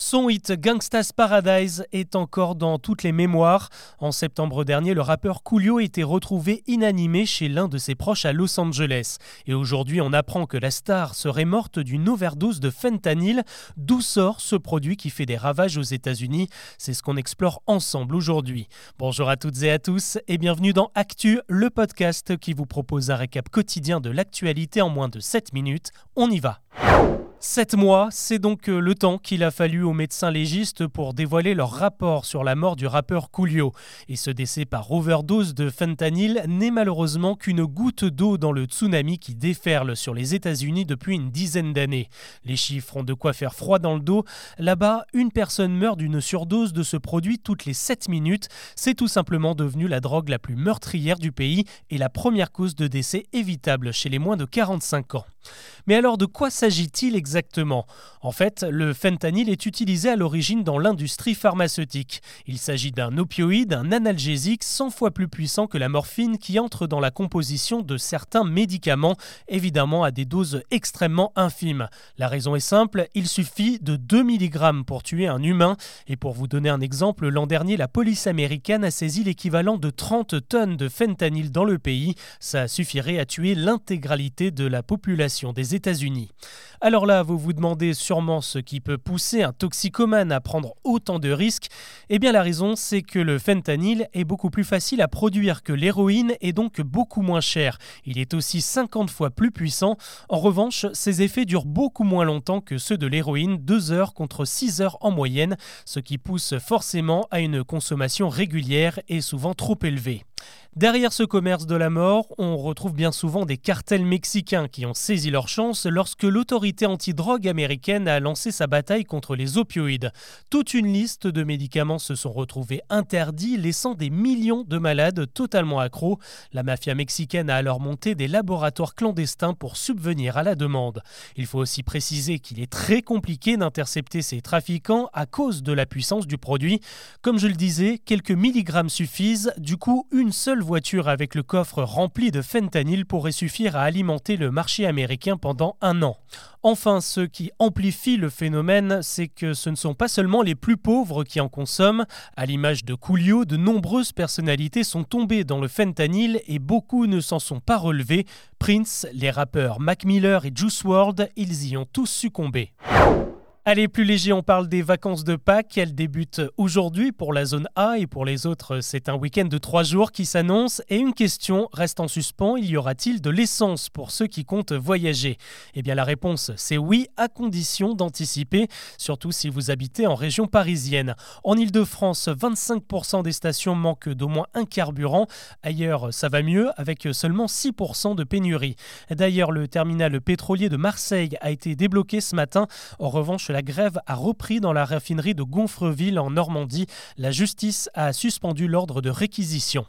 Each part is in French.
Son hit Gangsta's Paradise est encore dans toutes les mémoires. En septembre dernier, le rappeur Coolio était retrouvé inanimé chez l'un de ses proches à Los Angeles. Et aujourd'hui, on apprend que la star serait morte d'une overdose de fentanyl. D'où sort ce produit qui fait des ravages aux États-Unis? C'est ce qu'on explore ensemble aujourd'hui. Bonjour à toutes et à tous et bienvenue dans Actu, le podcast qui vous propose un récap quotidien de l'actualité en moins de 7 minutes. On y va. Sept mois, c'est donc euh, le temps qu'il a fallu aux médecins légistes pour dévoiler leur rapport sur la mort du rappeur Coolio. Et ce décès par overdose de fentanyl n'est malheureusement qu'une goutte d'eau dans le tsunami qui déferle sur les États-Unis depuis une dizaine d'années. Les chiffres ont de quoi faire froid dans le dos. Là-bas, une personne meurt d'une surdose de ce produit toutes les 7 minutes. C'est tout simplement devenu la drogue la plus meurtrière du pays et la première cause de décès évitable chez les moins de 45 ans. Mais alors de quoi s'agit-il exactement? En fait, le fentanyl est utilisé à l'origine dans l'industrie pharmaceutique. Il s'agit d'un opioïde, un analgésique 100 fois plus puissant que la morphine qui entre dans la composition de certains médicaments, évidemment à des doses extrêmement infimes. La raison est simple, il suffit de 2 mg pour tuer un humain. Et pour vous donner un exemple, l'an dernier, la police américaine a saisi l'équivalent de 30 tonnes de fentanyl dans le pays. Ça suffirait à tuer l'intégralité de la population des États-Unis. Alors là, vous vous demandez sûrement ce qui peut pousser un toxicomane à prendre autant de risques. Eh bien la raison, c'est que le fentanyl est beaucoup plus facile à produire que l'héroïne et donc beaucoup moins cher. Il est aussi 50 fois plus puissant. En revanche, ses effets durent beaucoup moins longtemps que ceux de l'héroïne, 2 heures contre 6 heures en moyenne, ce qui pousse forcément à une consommation régulière et souvent trop élevée. Derrière ce commerce de la mort, on retrouve bien souvent des cartels mexicains qui ont saisi leur chance lorsque l'autorité antidrogue américaine a lancé sa bataille contre les opioïdes. Toute une liste de médicaments se sont retrouvés interdits, laissant des millions de malades totalement accros. La mafia mexicaine a alors monté des laboratoires clandestins pour subvenir à la demande. Il faut aussi préciser qu'il est très compliqué d'intercepter ces trafiquants à cause de la puissance du produit. Comme je le disais, quelques milligrammes suffisent, du coup une seule voiture avec le coffre rempli de fentanyl pourrait suffire à alimenter le marché américain pendant un an. Enfin, ce qui amplifie le phénomène, c'est que ce ne sont pas seulement les plus pauvres qui en consomment. À l'image de Coolio, de nombreuses personnalités sont tombées dans le fentanyl et beaucoup ne s'en sont pas relevés. Prince, les rappeurs Mac Miller et Juice WRLD, ils y ont tous succombé. Allez, plus léger, on parle des vacances de Pâques. Elles débutent aujourd'hui pour la zone A et pour les autres, c'est un week-end de trois jours qui s'annonce. Et une question reste en suspens, y aura-t-il de l'essence pour ceux qui comptent voyager? Eh bien la réponse, c'est oui, à condition d'anticiper, surtout si vous habitez en région parisienne. En Ile-de-France, 25% des stations manquent d'au moins un carburant. Ailleurs, ça va mieux, avec seulement 6% de pénurie. D'ailleurs, le terminal pétrolier de Marseille a été débloqué ce matin. La grève a repris dans la raffinerie de Gonfreville en Normandie. La justice a suspendu l'ordre de réquisition.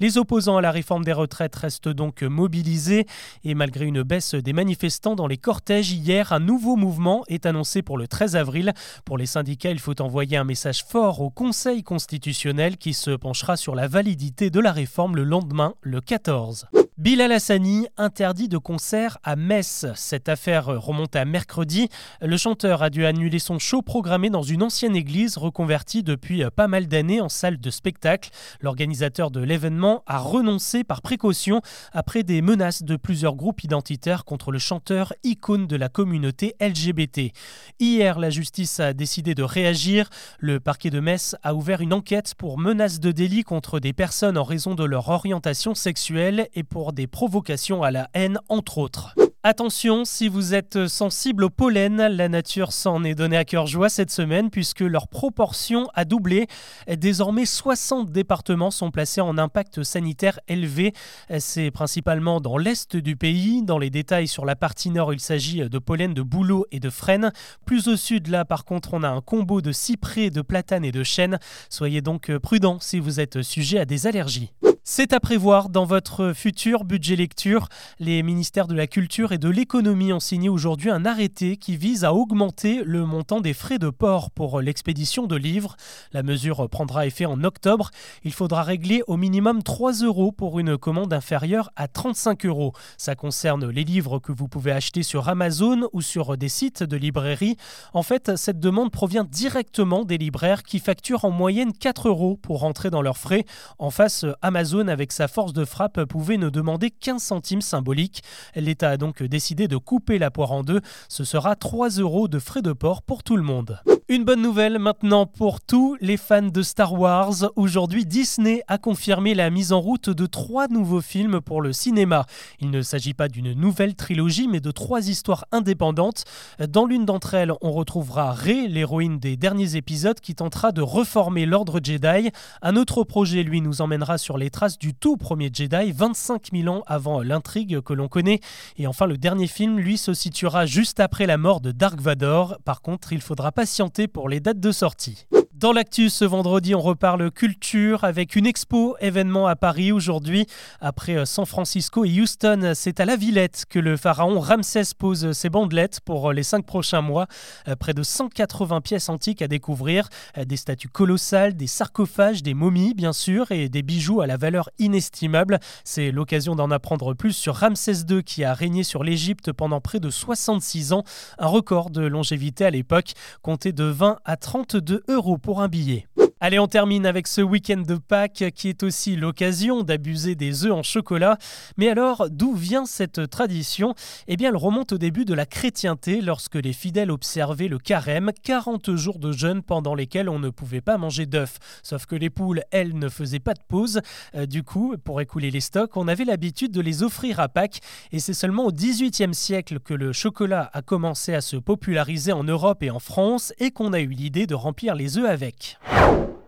Les opposants à la réforme des retraites restent donc mobilisés et malgré une baisse des manifestants dans les cortèges hier, un nouveau mouvement est annoncé pour le 13 avril. Pour les syndicats, il faut envoyer un message fort au Conseil constitutionnel qui se penchera sur la validité de la réforme le lendemain, le 14. Bilal Hassani interdit de concert à Metz. Cette affaire remonte à mercredi. Le chanteur a dû annuler son show programmé dans une ancienne église reconvertie depuis pas mal d'années en salle de spectacle. L'organisateur de l'événement a renoncé par précaution après des menaces de plusieurs groupes identitaires contre le chanteur icône de la communauté LGBT. Hier, la justice a décidé de réagir. Le parquet de Metz a ouvert une enquête pour menaces de délit contre des personnes en raison de leur orientation sexuelle et pour des provocations à la haine, entre autres. Attention, si vous êtes sensible au pollen, la nature s'en est donné à cœur joie cette semaine puisque leur proportion a doublé. Désormais, 60 départements sont placés en impact sanitaire élevé. C'est principalement dans l'est du pays. Dans les détails sur la partie nord, il s'agit de pollen de bouleau et de frêne. Plus au sud, là, par contre, on a un combo de cyprès, de platane et de chêne. Soyez donc prudents si vous êtes sujet à des allergies. C'est à prévoir dans votre futur budget lecture. Les ministères de la Culture et de l'Économie ont signé aujourd'hui un arrêté qui vise à augmenter le montant des frais de port pour l'expédition de livres. La mesure prendra effet en octobre. Il faudra régler au minimum 3 euros pour une commande inférieure à 35 euros. Ça concerne les livres que vous pouvez acheter sur Amazon ou sur des sites de librairie. En fait, cette demande provient directement des libraires qui facturent en moyenne 4 euros pour rentrer dans leurs frais. En face, Amazon avec sa force de frappe, pouvait ne demander qu'un centime symbolique. L'État a donc décidé de couper la poire en deux. Ce sera 3 euros de frais de port pour tout le monde. Une bonne nouvelle maintenant pour tous les fans de Star Wars. Aujourd'hui, Disney a confirmé la mise en route de trois nouveaux films pour le cinéma. Il ne s'agit pas d'une nouvelle trilogie, mais de trois histoires indépendantes. Dans l'une d'entre elles, on retrouvera Rey, l'héroïne des derniers épisodes, qui tentera de reformer l'ordre Jedi. Un autre projet, lui, nous emmènera sur les traces du tout premier Jedi, 25 000 ans avant l'intrigue que l'on connaît. Et enfin, le dernier film, lui, se situera juste après la mort de Dark Vador. Par contre, il faudra patienter pour les dates de sortie. Dans l'actu ce vendredi, on reparle culture avec une expo événement à Paris aujourd'hui. Après euh, San Francisco et Houston, c'est à la Villette que le pharaon Ramsès pose ses bandelettes pour euh, les cinq prochains mois. Euh, près de 180 pièces antiques à découvrir, des statues colossales, des sarcophages, des momies bien sûr et des bijoux à la valeur inestimable. C'est l'occasion d'en apprendre plus sur Ramsès II qui a régné sur l'Égypte pendant près de 66 ans, un record de longévité à l'époque, compté de 20 à 32 euros pour un billet. Allez, on termine avec ce week-end de Pâques qui est aussi l'occasion d'abuser des œufs en chocolat. Mais alors, d'où vient cette tradition? Eh bien, elle remonte au début de la chrétienté lorsque les fidèles observaient le carême, 40 jours de jeûne pendant lesquels on ne pouvait pas manger d'œufs. Sauf que les poules, elles, ne faisaient pas de pause. Euh, du coup, pour écouler les stocks, on avait l'habitude de les offrir à Pâques. Et c'est seulement au XVIIIe siècle que le chocolat a commencé à se populariser en Europe et en France et qu'on a eu l'idée de remplir les œufs avec.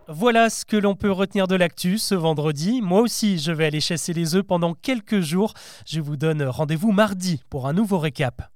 Voilà ce que l'on peut retenir de l'actu ce vendredi. Moi aussi, je vais aller chasser les œufs pendant quelques jours. Je vous donne rendez-vous mardi pour un nouveau récap.